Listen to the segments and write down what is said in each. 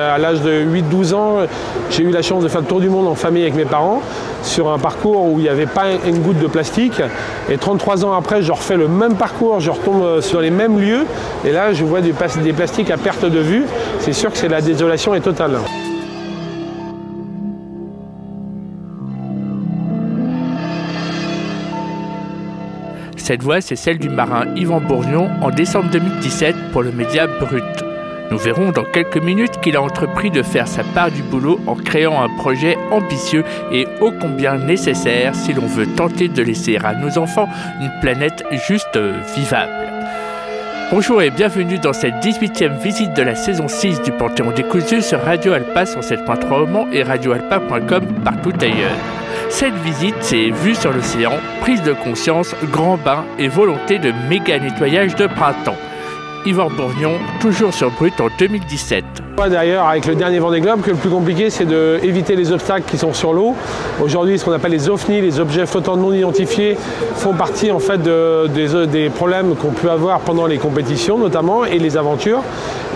À l'âge de 8-12 ans, j'ai eu la chance de faire le tour du monde en famille avec mes parents sur un parcours où il n'y avait pas une goutte de plastique. Et 33 ans après, je refais le même parcours, je retombe sur les mêmes lieux. Et là, je vois des plastiques à perte de vue. C'est sûr que c'est la désolation est totale. Cette voix, c'est celle du marin Yvan Bourgnon en décembre 2017 pour le média Brut. Nous verrons dans quelques minutes qu'il a entrepris de faire sa part du boulot en créant un projet ambitieux et ô combien nécessaire si l'on veut tenter de laisser à nos enfants une planète juste vivable. Bonjour et bienvenue dans cette 18e visite de la saison 6 du Panthéon décousu sur Radio Alpa 107.3 au Mans et radioalpa.com partout ailleurs. Cette visite, c'est vue sur l'océan, prise de conscience, grand bain et volonté de méga nettoyage de printemps. Yvan Bourgnon, toujours sur Brut en 2017. D'ailleurs, avec le dernier Vendée Globe, que le plus compliqué, c'est d'éviter les obstacles qui sont sur l'eau. Aujourd'hui, ce qu'on appelle les OVNI, les objets flottants non identifiés, font partie en fait des, des, problèmes qu'on peut avoir pendant les compétitions, notamment, et les aventures.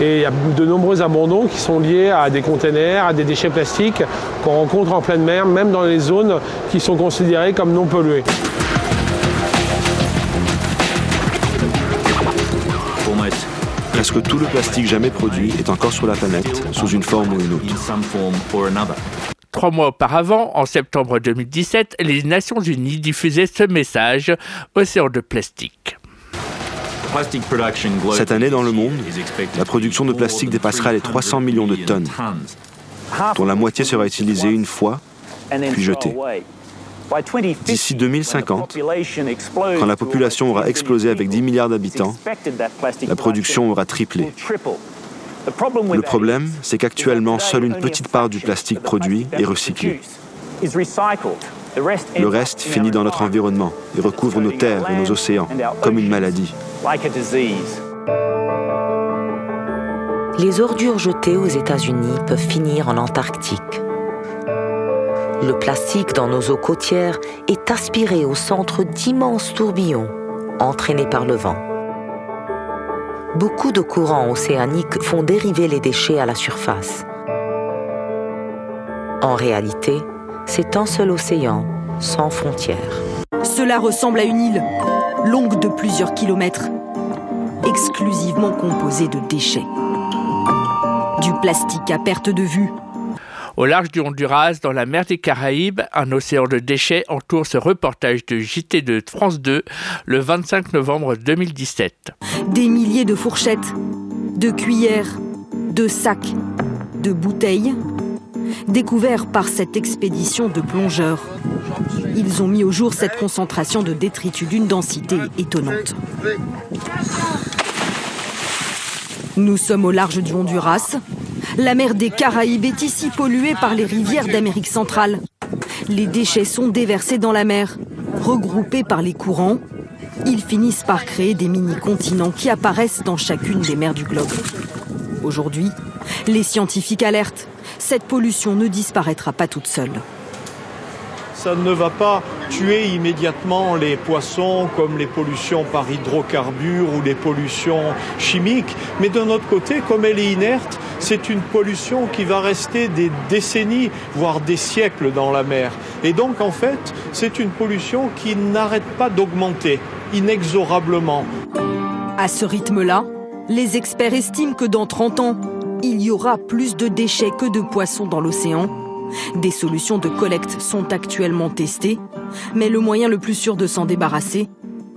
Et il y a de nombreux abandons qui sont liés à des containers, à des déchets plastiques qu'on rencontre en pleine mer, même dans les zones qui sont considérées comme non polluées. Presque tout le plastique jamais produit est encore sur la planète, sous une forme ou une autre. Trois mois auparavant, en septembre 2017, les Nations Unies diffusaient ce message Océan de plastique. Cette année, dans le monde, la production de plastique dépassera les 300 millions de tonnes, dont la moitié sera utilisée une fois, puis jetée. D'ici 2050, quand la population aura explosé avec 10 milliards d'habitants, la production aura triplé. Le problème, c'est qu'actuellement, seule une petite part du plastique produit est recyclé. Le reste finit dans notre environnement et recouvre nos terres et nos océans comme une maladie. Les ordures jetées aux États-Unis peuvent finir en Antarctique. Le plastique dans nos eaux côtières est aspiré au centre d'immenses tourbillons, entraînés par le vent. Beaucoup de courants océaniques font dériver les déchets à la surface. En réalité, c'est un seul océan, sans frontières. Cela ressemble à une île, longue de plusieurs kilomètres, exclusivement composée de déchets. Du plastique à perte de vue. Au large du Honduras, dans la mer des Caraïbes, un océan de déchets entoure ce reportage de JT de France 2 le 25 novembre 2017. Des milliers de fourchettes, de cuillères, de sacs, de bouteilles, découverts par cette expédition de plongeurs. Ils ont mis au jour cette concentration de détritus d'une densité étonnante. Nous sommes au large du Honduras. La mer des Caraïbes est ici polluée par les rivières d'Amérique centrale. Les déchets sont déversés dans la mer, regroupés par les courants. Ils finissent par créer des mini-continents qui apparaissent dans chacune des mers du globe. Aujourd'hui, les scientifiques alertent cette pollution ne disparaîtra pas toute seule. Ça ne va pas tuer immédiatement les poissons comme les pollutions par hydrocarbures ou les pollutions chimiques, mais d'un autre côté, comme elle est inerte, c'est une pollution qui va rester des décennies, voire des siècles dans la mer. Et donc en fait, c'est une pollution qui n'arrête pas d'augmenter inexorablement. À ce rythme-là, les experts estiment que dans 30 ans, il y aura plus de déchets que de poissons dans l'océan. Des solutions de collecte sont actuellement testées, mais le moyen le plus sûr de s'en débarrasser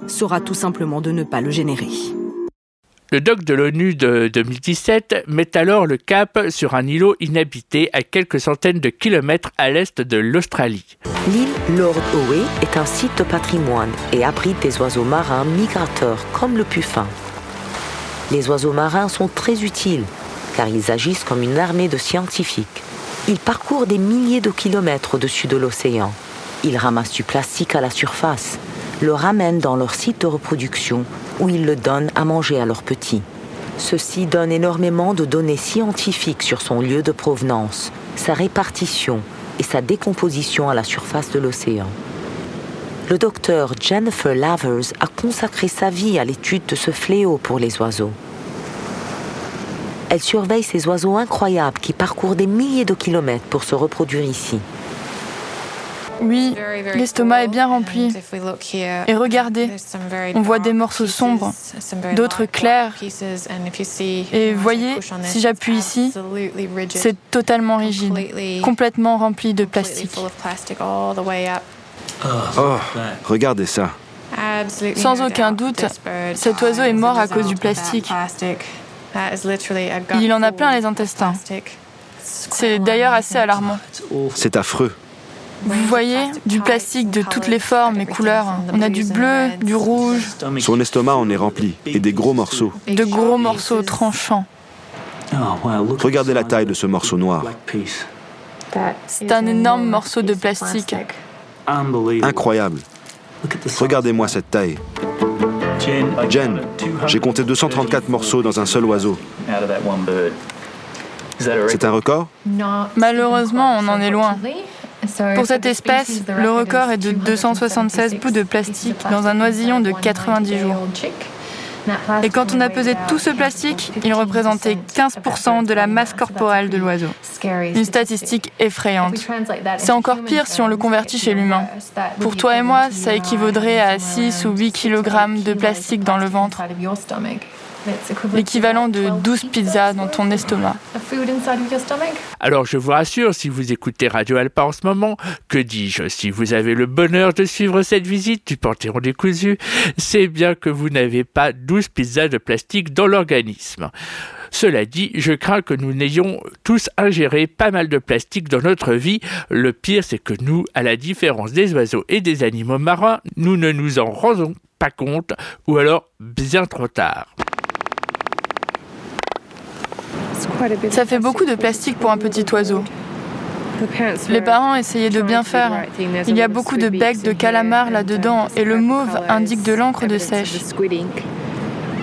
sera tout simplement de ne pas le générer. Le doc de l'ONU de 2017 met alors le cap sur un îlot inhabité à quelques centaines de kilomètres à l'est de l'Australie. L'île Lord Howe est un site de patrimoine et abrite des oiseaux marins migrateurs comme le puffin. Les oiseaux marins sont très utiles car ils agissent comme une armée de scientifiques. Ils parcourent des milliers de kilomètres au-dessus de l'océan. Ils ramassent du plastique à la surface, le ramènent dans leur site de reproduction où ils le donnent à manger à leurs petits. Ceci donne énormément de données scientifiques sur son lieu de provenance, sa répartition et sa décomposition à la surface de l'océan. Le docteur Jennifer Lavers a consacré sa vie à l'étude de ce fléau pour les oiseaux. Elle surveille ces oiseaux incroyables qui parcourent des milliers de kilomètres pour se reproduire ici. Oui, l'estomac est bien rempli. Et regardez, on voit des morceaux sombres, d'autres clairs. Et voyez, si j'appuie ici, c'est totalement rigide, complètement rempli de plastique. Oh, regardez ça. Sans aucun doute, cet oiseau est mort à cause du plastique. Il en a plein les intestins. C'est d'ailleurs assez alarmant. C'est affreux. Vous voyez, du plastique de toutes les formes et couleurs. On a du bleu, du rouge. Son estomac en est rempli, et des gros morceaux. De gros morceaux tranchants. Regardez la taille de ce morceau noir. C'est un énorme morceau de plastique. Incroyable. Regardez-moi cette taille. Jen, j'ai compté 234 morceaux dans un seul oiseau. C'est un record? Malheureusement, on en est loin. Pour cette espèce, le record est de 276 bouts de plastique dans un oisillon de 90 jours. Et quand on a pesé tout ce plastique, il représentait 15% de la masse corporelle de l'oiseau. Une statistique effrayante. C'est encore pire si on le convertit chez l'humain. Pour toi et moi, ça équivaudrait à 6 ou 8 kg de plastique dans le ventre l'équivalent de 12 pizzas dans ton estomac. Alors je vous rassure, si vous écoutez Radio Alpa en ce moment, que dis-je, si vous avez le bonheur de suivre cette visite du Panthéon décousu, c'est bien que vous n'avez pas 12 pizzas de plastique dans l'organisme. Cela dit, je crains que nous n'ayons tous ingéré pas mal de plastique dans notre vie. Le pire, c'est que nous, à la différence des oiseaux et des animaux marins, nous ne nous en rendons pas compte, ou alors bien trop tard. Ça fait beaucoup de plastique pour un petit oiseau. Les parents essayaient de bien faire. Il y a beaucoup de becs de calamar là-dedans et le mauve indique de l'encre de sèche.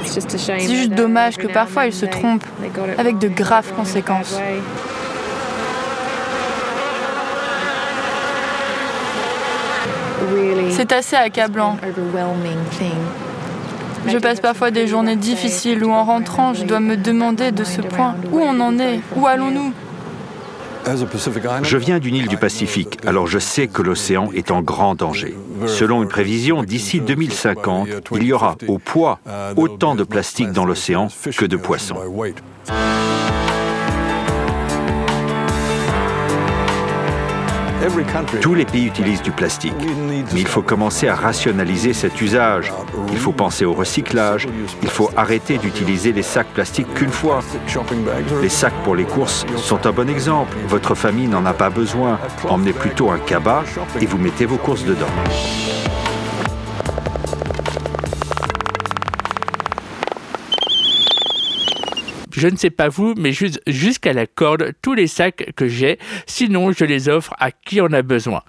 C'est juste dommage que parfois ils se trompent, avec de graves conséquences. C'est assez accablant. Je passe parfois des journées difficiles où en rentrant, je dois me demander de ce point où on en est, où allons-nous? Je viens d'une île du Pacifique, alors je sais que l'océan est en grand danger. Selon une prévision, d'ici 2050, il y aura au poids autant de plastique dans l'océan que de poissons. Tous les pays utilisent du plastique, mais il faut commencer à rationaliser cet usage. Il faut penser au recyclage, il faut arrêter d'utiliser les sacs plastiques qu'une fois. Les sacs pour les courses sont un bon exemple. Votre famille n'en a pas besoin. Emmenez plutôt un cabas et vous mettez vos courses dedans. Je ne sais pas vous, mais jusqu'à la corde, tous les sacs que j'ai, sinon je les offre à qui en a besoin.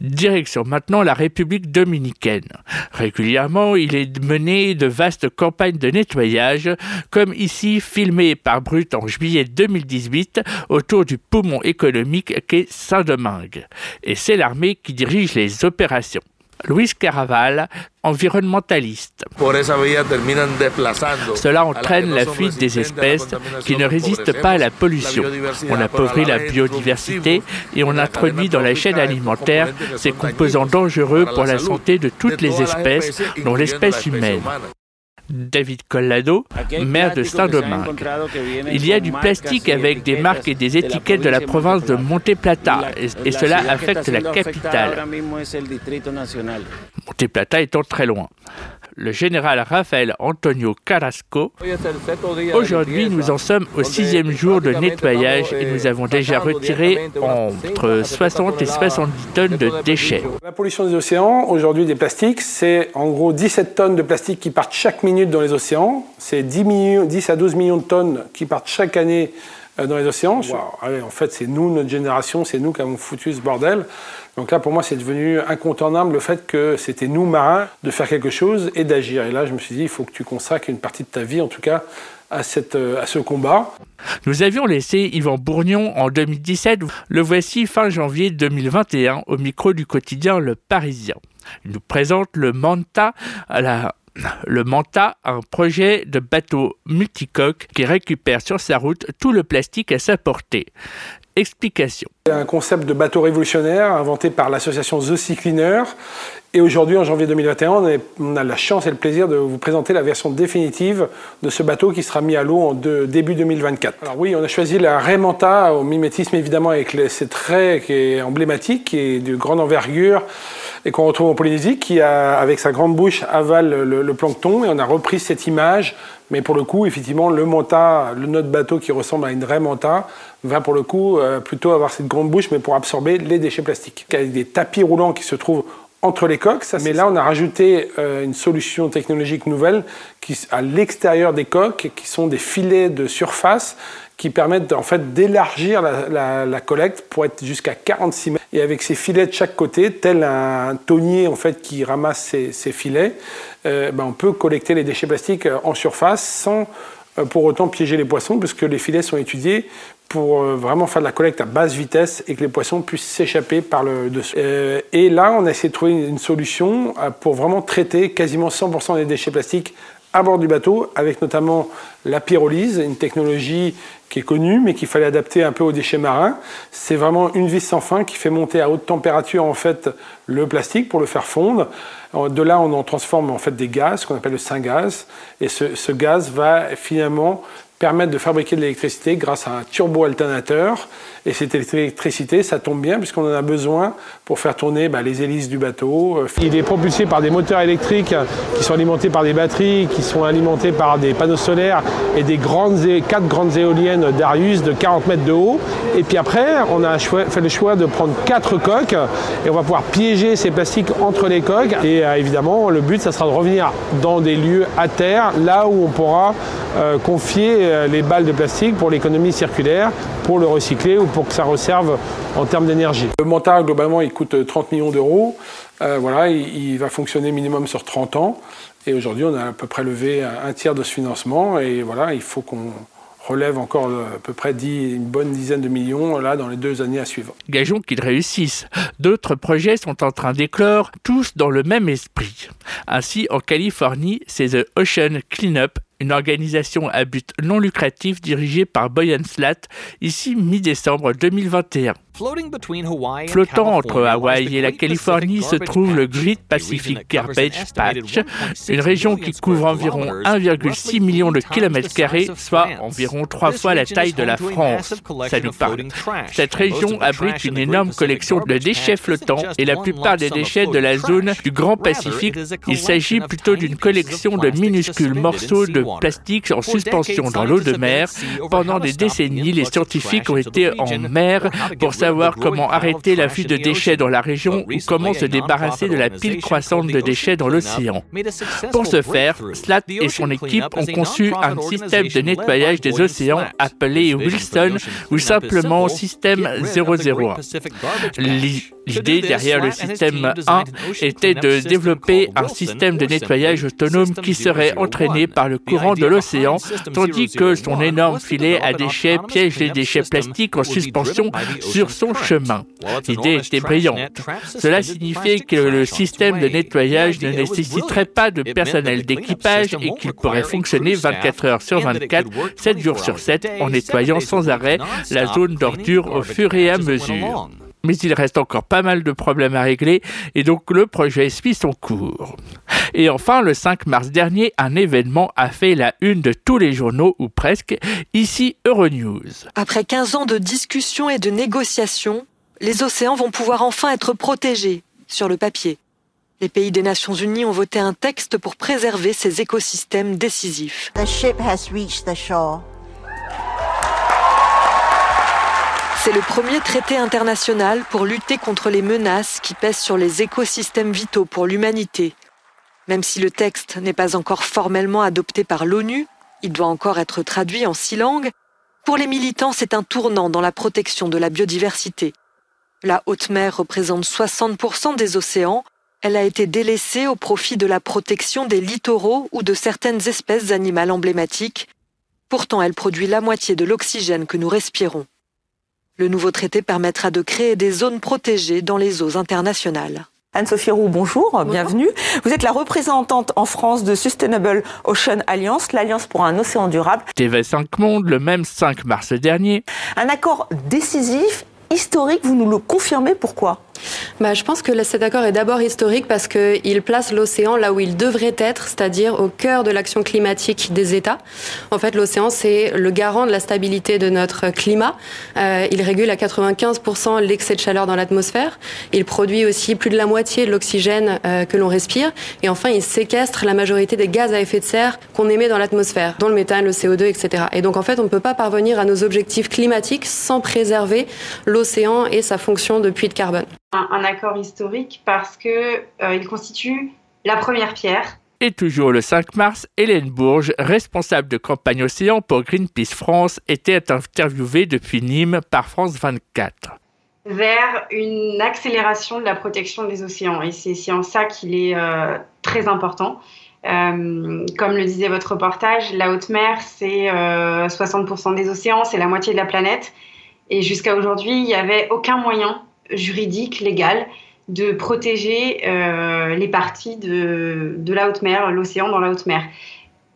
Direction maintenant la République dominicaine. Régulièrement, il est mené de vastes campagnes de nettoyage, comme ici filmé par Brut en juillet 2018 autour du poumon économique qu'est Saint-Domingue. Et c'est l'armée qui dirige les opérations. Luis Caraval, environnementaliste. Cela entraîne la fuite des espèces qui ne résistent pas à la pollution. On appauvrit la biodiversité et on introduit dans la chaîne alimentaire ces composants dangereux pour la santé de toutes les espèces, dont l'espèce humaine. David Collado, maire de Saint-Domingue. Il y a du plastique avec des marques et des étiquettes de la province de Monte Plata et, cela affecte la capitale. Monte Plata étant très loin le général Rafael Antonio Carrasco. Aujourd'hui, nous en sommes au sixième jour de nettoyage et nous avons déjà retiré entre 60 et 70 tonnes de déchets. La pollution des océans, aujourd'hui des plastiques, c'est en gros 17 tonnes de plastique qui partent chaque minute dans les océans. C'est 10, 10 à 12 millions de tonnes qui partent chaque année euh, dans les océans. en fait, c'est nous, notre génération, c'est nous qui avons foutu ce bordel. Donc là, pour moi, c'est devenu incontournable le fait que c'était nous, marins, de faire quelque chose et d'agir. Et là, je me suis dit, il faut que tu consacres une partie de ta vie, en tout cas, à, cette, euh, à ce combat. Nous avions laissé Yvan Bourgnon en 2017. Le voici fin janvier 2021 au micro du quotidien Le Parisien. Il nous présente le Manta Le Manta, un projet de bateau multicoque qui récupère sur sa route tout le plastique à sa portée. Explication. Un concept de bateau révolutionnaire inventé par l'association The Sea. Et aujourd'hui, en janvier 2021, on, a la chance et le plaisir de vous présenter la version définitive de ce bateau qui sera mis à l'eau en début 2024. Alors oui, on a choisi la Raymanta au mimétisme évidemment avec ses traits qui est emblématique, qui est de grande envergure et qu'on retrouve en Polynésie, qui avec sa grande bouche avale le, plancton. Et on a repris cette image, mais pour le coup, effectivement, le manta, le notre bateau qui ressemble à une vraie manta, va pour le coup euh, plutôt avoir cette grande bouche, mais pour absorber les déchets plastiques. Avec des tapis roulants qui se trouvent entre les coques. mais là, on a rajouté euh, une solution technologique nouvelle qui, à l'extérieur des coques, qui sont des filets de surface qui permettent en fait d'élargir la, collecte pour être jusqu'à 46 mètres. Et avec ces filets de chaque côté, tel un tonnier en fait qui ramasse ces, filets, euh, ben, on peut collecter les déchets plastiques en surface sans pour autant piéger les poissons, puisque les filets sont étudiés pour euh, vraiment faire de la collecte à basse vitesse et que les poissons puissent s'échapper par le dessus. Euh, et là, on a essayé de trouver une solution euh, pour vraiment traiter quasiment 100% des déchets plastiques à bord du bateau, avec notamment la pyrolyse, une technologie qui est connue, mais qu'il fallait adapter un peu aux déchets marins. C'est vraiment une vis sans fin qui fait monter à haute température en fait le plastique pour le faire fondre. De là, on en transforme en fait des gaz, qu'on appelle le syngaz, et ce gaz va finalement permettre de fabriquer de l'électricité grâce à un turbo-alternateur. Et cette électricité, ça tombe bien puisqu'on en a besoin pour faire tourner bah, les hélices du bateau. Euh, Il est propulsé par des moteurs électriques qui sont alimentés par des batteries, qui sont alimentés par des panneaux solaires et des grandes, quatre grandes éoliennes d'Arius de 40 mètres de haut. Et puis après, on a fait le choix de prendre quatre coques et on va pouvoir piéger ces plastiques entre les coques. Et euh, évidemment, le but, ça sera de revenir dans des lieux à terre, là où on pourra euh, confier euh, les balles de plastique pour l'économie circulaire, pour le recycler ou pour que ça reserve en termes d'énergie. Le montage, globalement, il coûte 30 millions d'euros. Euh, voilà, il, va fonctionner minimum sur 30 ans. Et aujourd'hui, on a à peu près levé un tiers de ce financement. Et voilà, il faut qu'on relève encore à peu près 10, une bonne dizaine de millions là dans les deux années à suivre. Gageons qu'ils réussissent. D'autres projets sont en train d'éclore, tous dans le même esprit. Ainsi, en Californie, c'est The Ocean Cleanup une organisation à but non lucratif dirigée par Boyan Slat, ici mi-décembre 2021. Flottant entre Hawaï et la Californie se trouve le Great Pacific Garbage Patch, une région qui couvre environ 1,6 million de kilomètres carrés, soit environ trois fois la taille de la France. Ça nous parle. Cette région abrite une énorme collection de déchets flottants et la plupart des déchets de la zone du Grand Pacifique. Il s'agit plutôt d'une collection de minuscules morceaux de plastique en suspension dans l'eau de mer. Pendant des décennies, les scientifiques ont été en mer pour savoir comment arrêter l'afflux de déchets dans la région ou comment se débarrasser de la pile croissante de déchets dans l'océan. Pour ce faire, Slat et son équipe ont conçu un système de nettoyage des océans appelé Wilson ou simplement système 001. L'idée derrière le système 1 était de développer un système de nettoyage autonome qui serait entraîné par le courant de l'océan, tandis que son énorme filet à déchets piège les déchets plastiques en suspension sur son chemin. L'idée était brillante. Cela signifiait que le système de nettoyage ne nécessiterait pas de personnel d'équipage et qu'il pourrait fonctionner 24 heures sur 24, 7 jours sur 7, en nettoyant sans arrêt la zone d'ordure au fur et à mesure mais il reste encore pas mal de problèmes à régler et donc le projet suit son cours. Et enfin, le 5 mars dernier, un événement a fait la une de tous les journaux, ou presque, ici Euronews. Après 15 ans de discussions et de négociations, les océans vont pouvoir enfin être protégés sur le papier. Les pays des Nations Unies ont voté un texte pour préserver ces écosystèmes décisifs. C'est le premier traité international pour lutter contre les menaces qui pèsent sur les écosystèmes vitaux pour l'humanité. Même si le texte n'est pas encore formellement adopté par l'ONU, il doit encore être traduit en six langues, pour les militants c'est un tournant dans la protection de la biodiversité. La haute mer représente 60% des océans, elle a été délaissée au profit de la protection des littoraux ou de certaines espèces animales emblématiques. Pourtant, elle produit la moitié de l'oxygène que nous respirons. Le nouveau traité permettra de créer des zones protégées dans les eaux internationales. Anne-Sophie Roux, bonjour, bienvenue. Vous êtes la représentante en France de Sustainable Ocean Alliance, l'Alliance pour un océan durable. TV5 Monde, le même 5 mars dernier. Un accord décisif, historique, vous nous le confirmez, pourquoi? Bah, je pense que cet accord est d'abord historique parce qu'il place l'océan là où il devrait être, c'est-à-dire au cœur de l'action climatique des États. En fait, l'océan, c'est le garant de la stabilité de notre climat. Euh, il régule à 95% l'excès de chaleur dans l'atmosphère. Il produit aussi plus de la moitié de l'oxygène euh, que l'on respire. Et enfin, il séquestre la majorité des gaz à effet de serre qu'on émet dans l'atmosphère, dont le méthane, le CO2, etc. Et donc, en fait, on ne peut pas parvenir à nos objectifs climatiques sans préserver l'océan et sa fonction de puits de carbone un, accord historique parce qu'il euh, il constitue la première pierre. Et toujours le 5 mars, Hélène Bourges, responsable de campagne océan pour Greenpeace France, était interviewée depuis Nîmes par France 24 vers une accélération de la protection des océans. Et c'est en ça qu'il est euh, très important. Euh, comme le disait votre reportage, la haute mer, c'est 60% des océans, c'est la moitié de la planète. Et jusqu'à aujourd'hui, il n'y avait aucun moyen juridique, légal, de protéger euh, les parties de, de la haute mer, l'océan dans la haute mer.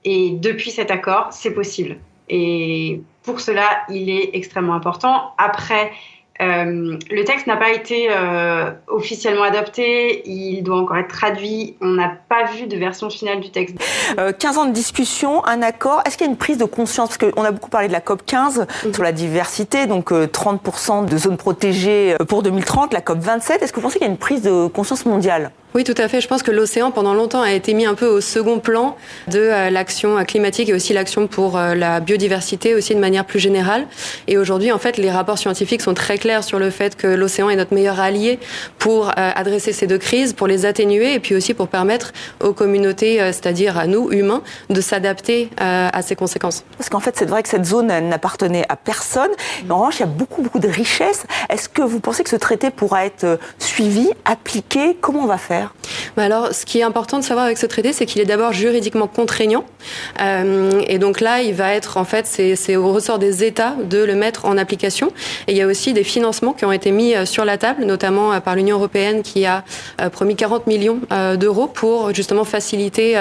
Et depuis cet accord, c'est possible. Et pour cela, il est extrêmement important. Après, euh, le texte n'a pas été euh, officiellement adopté, il doit encore être traduit, on n'a pas vu de version finale du texte. 15 euh, ans de discussion, un accord, est-ce qu'il y a une prise de conscience? Parce qu'on a beaucoup parlé de la COP 15 mhm. sur la diversité, donc 30% de zones protégées pour 2030, la COP 27, est-ce que vous pensez qu'il y a une prise de conscience mondiale? Oui, tout à fait. Je pense que l'océan, pendant longtemps, a été mis un peu au second plan de euh, l'action climatique et aussi l'action pour euh, la biodiversité, aussi de manière plus générale. Et aujourd'hui, en fait, les rapports scientifiques sont très clairs sur le fait que l'océan est notre meilleur allié pour euh, adresser ces deux crises, pour les atténuer et puis aussi pour permettre aux communautés, c'est-à-dire à nous, humains, de s'adapter à ces conséquences. Parce qu'en fait, c'est vrai que cette zone n'appartenait à personne. en revanche, il y a beaucoup, beaucoup de richesses. Est-ce que vous pensez que ce traité pourra être suivi, appliqué? Comment on va faire? Alors, ce qui est important de savoir avec ce traité, c'est qu'il est d'abord juridiquement contraignant. Euh, et donc là, il va être, en fait, c'est au ressort des États de le mettre en application. Et il y a aussi des financements qui ont été mis euh, sur la table, notamment euh, par l'Union européenne qui a promis 40 millions d'euros pour justement faciliter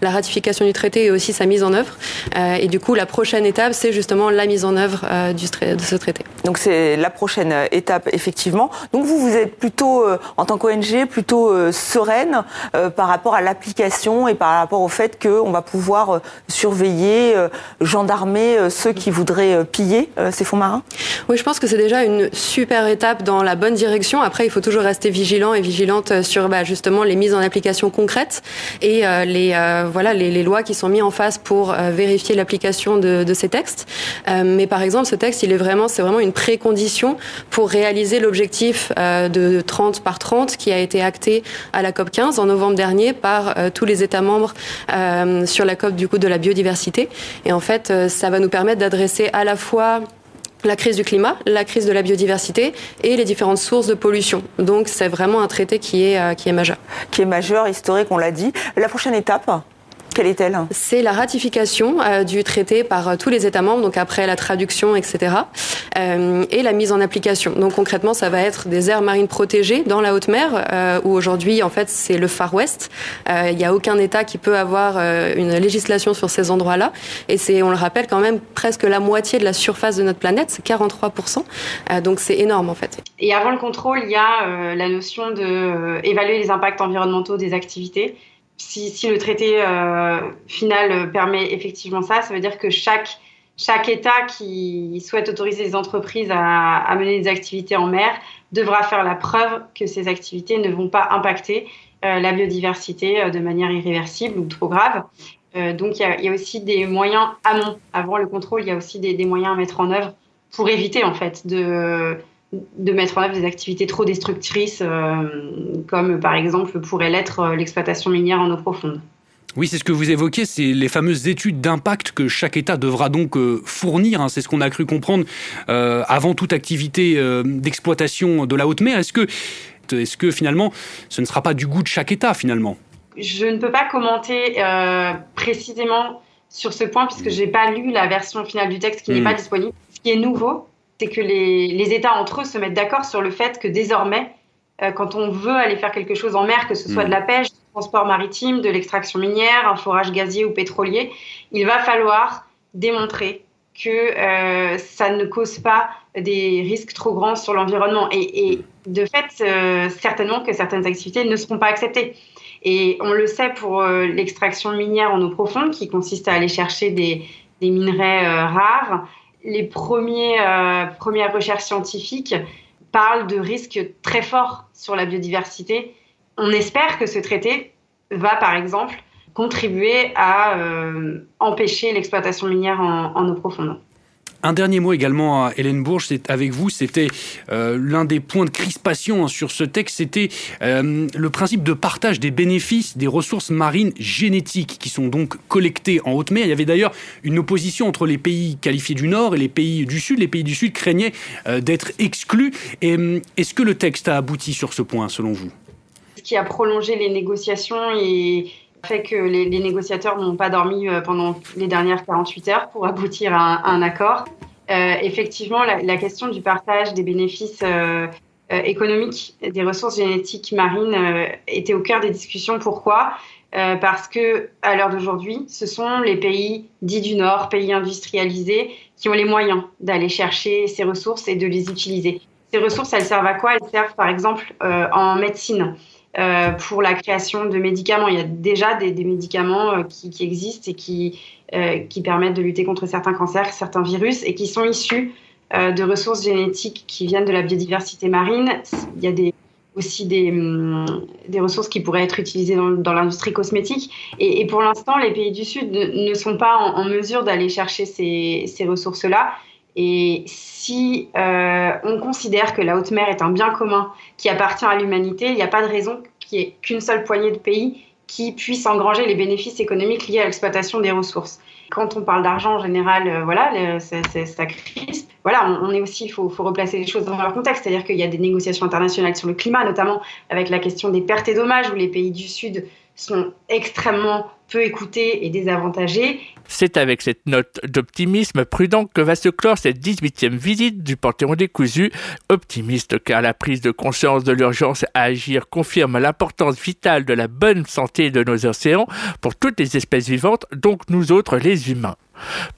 la ratification du traité et aussi sa mise en œuvre. Et du coup, la prochaine étape, c'est justement la mise en œuvre de ce traité. Donc c'est la prochaine étape, effectivement. Donc vous, vous êtes plutôt, en tant qu'ONG, plutôt sereine euh, par rapport à l'application et par rapport au fait qu'on va pouvoir euh, surveiller, euh, gendarmer ceux qui voudraient piller ces fonds marins? Oui, je pense que c'est déjà une super étape dans la bonne direction. Après, il faut toujours rester vigilant et vigilante sur bah, justement les mises en application concrètes et les, voilà, les, lois qui sont mises en face pour vérifier l'application de, de, ces textes. mais par exemple, ce texte, il vraiment, c'est vraiment une précondition pour réaliser l'objectif de 30 par 30 qui a été acté à la COP 15 en novembre dernier par euh, tous les États membres euh, sur la COP du coup de la biodiversité. Et en fait, euh, ça va nous permettre d'adresser à la fois la crise du climat, la crise de la biodiversité et les différentes sources de pollution. Donc c'est vraiment un traité qui est, qui est majeur. Qui est majeur, historique, on l'a dit. La prochaine étape quelle est-elle? C'est la ratification euh, du traité par euh, tous les États membres, donc après la traduction, etc., euh, et la mise en application. Donc concrètement, ça va être des aires marines protégées dans la haute mer, où aujourd'hui, en fait, c'est le Far West. Il n'y a aucun État qui peut avoir une législation sur ces endroits-là, et c'est, on le rappelle, quand même presque la moitié de la surface de notre planète, c'est 43%. donc c'est énorme en fait. Et avant le contrôle, il y a la notion de évaluer les impacts environnementaux des activités si, si, le traité euh, final permet effectivement ça, ça veut dire que chaque, chaque État qui souhaite autoriser les entreprises à, à, mener des activités en mer devra faire la preuve que ces activités ne vont pas impacter euh, la biodiversité euh, de manière irréversible ou trop grave. Euh, donc il y, y, a, aussi des moyens amont, avant le contrôle, il y a aussi des, des moyens à mettre en œuvre pour éviter en fait de de mettre en œuvre des activités trop destructrices, euh, comme par exemple pourrait l'être euh, l'exploitation minière en eau profonde. Oui, c'est ce que vous évoquez, c'est les fameuses études d'impact que chaque État devra donc euh, fournir. Hein. c'est ce qu'on a cru comprendre avant toute activité d'exploitation de la haute mer. Est-ce que, est que finalement, ce ne sera pas du goût de chaque État finalement? Je ne peux pas commenter précisément sur ce point puisque je n'ai pas lu la version finale du texte qui n'est hmm. pas disponible. Ce qui est nouveau, c'est que les, États entre eux se mettent d'accord sur le fait que désormais, quand on veut aller faire quelque chose en mer, que ce soit de la pêche, du transport maritime, de l'extraction minière, un forage gazier ou pétrolier, il va falloir démontrer que ça ne cause pas des risques trop grands sur l'environnement. Et, de fait, certainement que certaines activités ne seront pas acceptées. Et on le sait pour l'extraction minière en eau profonde, qui consiste à aller chercher des, des minerais rares les euh, premières recherches scientifiques parlent de risques très forts sur la biodiversité. On espère que ce traité va, par exemple, contribuer à euh, empêcher l'exploitation minière en, en eau profonde. Un dernier mot également à Hélène Bourges, c'est avec vous, c'était euh, l'un des points de crispation hein, sur ce texte, c'était euh, le principe de partage des bénéfices des ressources marines génétiques qui sont donc collectées en haute mer. Il y avait d'ailleurs une opposition entre les pays qualifiés du Nord et les pays du Sud. Les pays du Sud craignaient euh, d'être exclus. Est-ce que le texte a abouti sur ce point, selon vous? Ce qui a prolongé les négociations et fait que les, négociateurs n'ont pas dormi euh, pendant les dernières 48 heures pour aboutir à un, accord. Euh, effectivement, la, question du partage des bénéfices euh, économiques des ressources génétiques marines était au cœur des discussions. Pourquoi? Parce que à l'heure d'aujourd'hui, ce sont les pays dits du Nord, pays industrialisés, qui ont les moyens d'aller chercher ces ressources et de les utiliser. Ces ressources, elles servent à quoi? Elles servent par exemple en médecine. Euh, pour la création de médicaments. Il y a déjà des, médicaments euh, qui, existent et qui, euh, qui permettent de lutter contre certains cancers, certains virus, et qui sont issus de ressources génétiques qui viennent de la biodiversité marine. Il y a aussi des, hum, des, ressources qui pourraient être utilisées dans, l'industrie cosmétique. Et, pour l'instant, les pays du Sud ne, sont pas en, mesure d'aller chercher ces ressources-là. Et si euh, on considère que la haute mer est un bien commun qui appartient à l'humanité, il n'y a pas de raison qu'il n'y ait qu'une seule poignée de pays qui puissent engranger les bénéfices économiques liés à l'exploitation des ressources. Quand on parle d'argent en général, euh, voilà, ça crispe. Voilà, on, est aussi, il faut, replacer les choses dans leur contexte, c'est-à-dire qu'il y a des négociations internationales sur le climat, notamment avec la question des pertes et dommages, où les pays du Sud sont extrêmement peu écoutés et désavantagés. C'est avec cette note d'optimisme prudent que va se clore cette 18e visite du Panthéon des Cousus. Optimiste car la prise de conscience de l'urgence à agir confirme l'importance vitale de la bonne santé de nos océans pour toutes les espèces vivantes, donc nous autres les humains.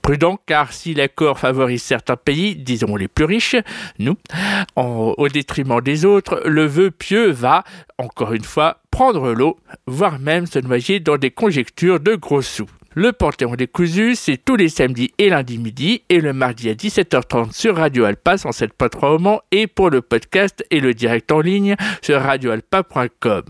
Prudent car si l'accord favorise certains pays, disons les plus riches, nous, au détriment des autres, le vœu pieux va, encore une fois, prendre l'eau, voire même se noyer dans des conjectures de gros sous. Le Panthéon des Cousus, c'est tous les samedis et lundis midi et le mardi à 17h30 sur Radio Alpa 107.3 au et pour le podcast et le direct en ligne sur radioalpa.com.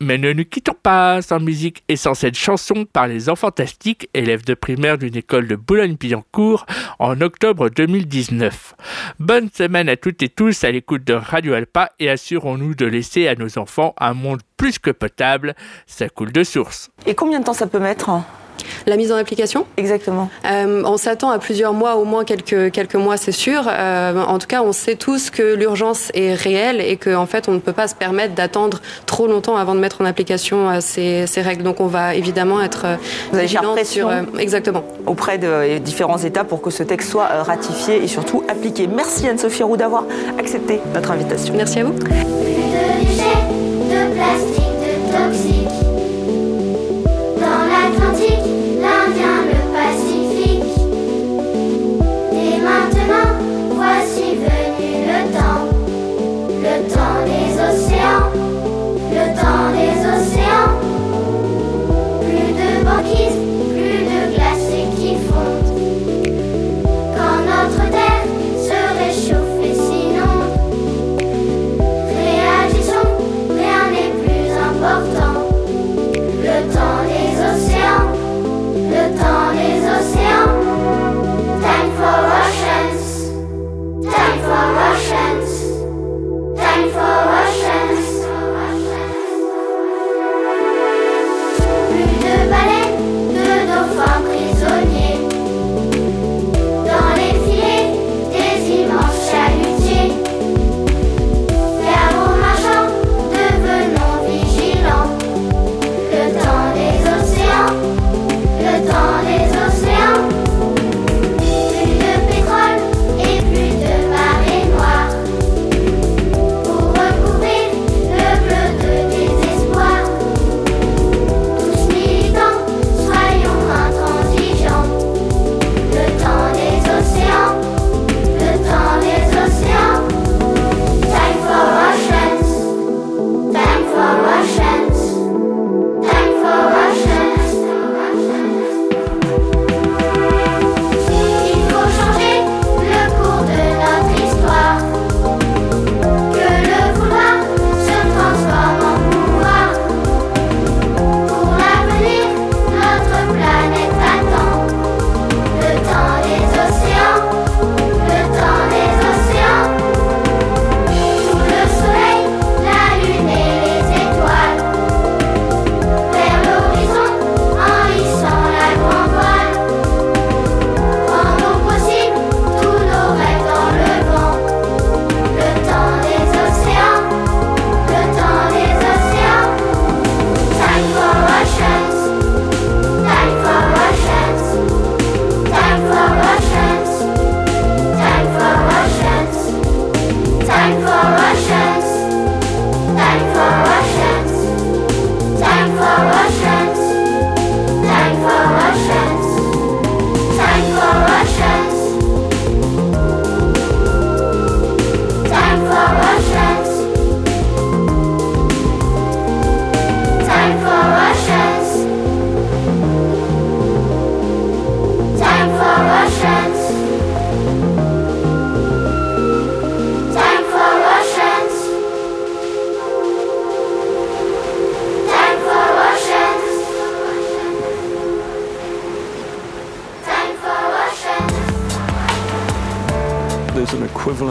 Mais ne nous quittons pas sans musique et sans cette chanson par les enfants fantastiques, élèves de primaire d'une école de Boulogne-Billancourt en octobre 2019. Bonne semaine à toutes et tous à l'écoute de Radio Alpa et assurons-nous de laisser à nos enfants un monde plus que potable. Ça coule de source. Et combien de temps ça peut mettre? La mise en application Exactement. Euh, on s'attend à plusieurs mois, au moins quelques, quelques mois, c'est sûr. Euh, en tout cas, on sait tous que l'urgence est réelle et qu'en en fait, on ne peut pas se permettre d'attendre trop longtemps avant de mettre en application euh, ces, ces, règles. Donc, on va évidemment être Vous vigilant sur... exactement. Auprès de différents États pour que ce texte soit ratifié et surtout appliqué. Merci Anne-Sophie Roux d'avoir accepté notre invitation. Merci à vous.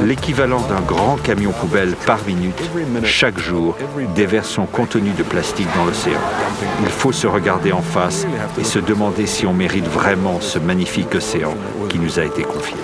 L'équivalent d'un grand camion poubelle par minute, chaque jour, déverse son contenu de plastique dans l'océan. Il faut se regarder en face et se demander si on mérite vraiment ce magnifique océan qui nous a été confié.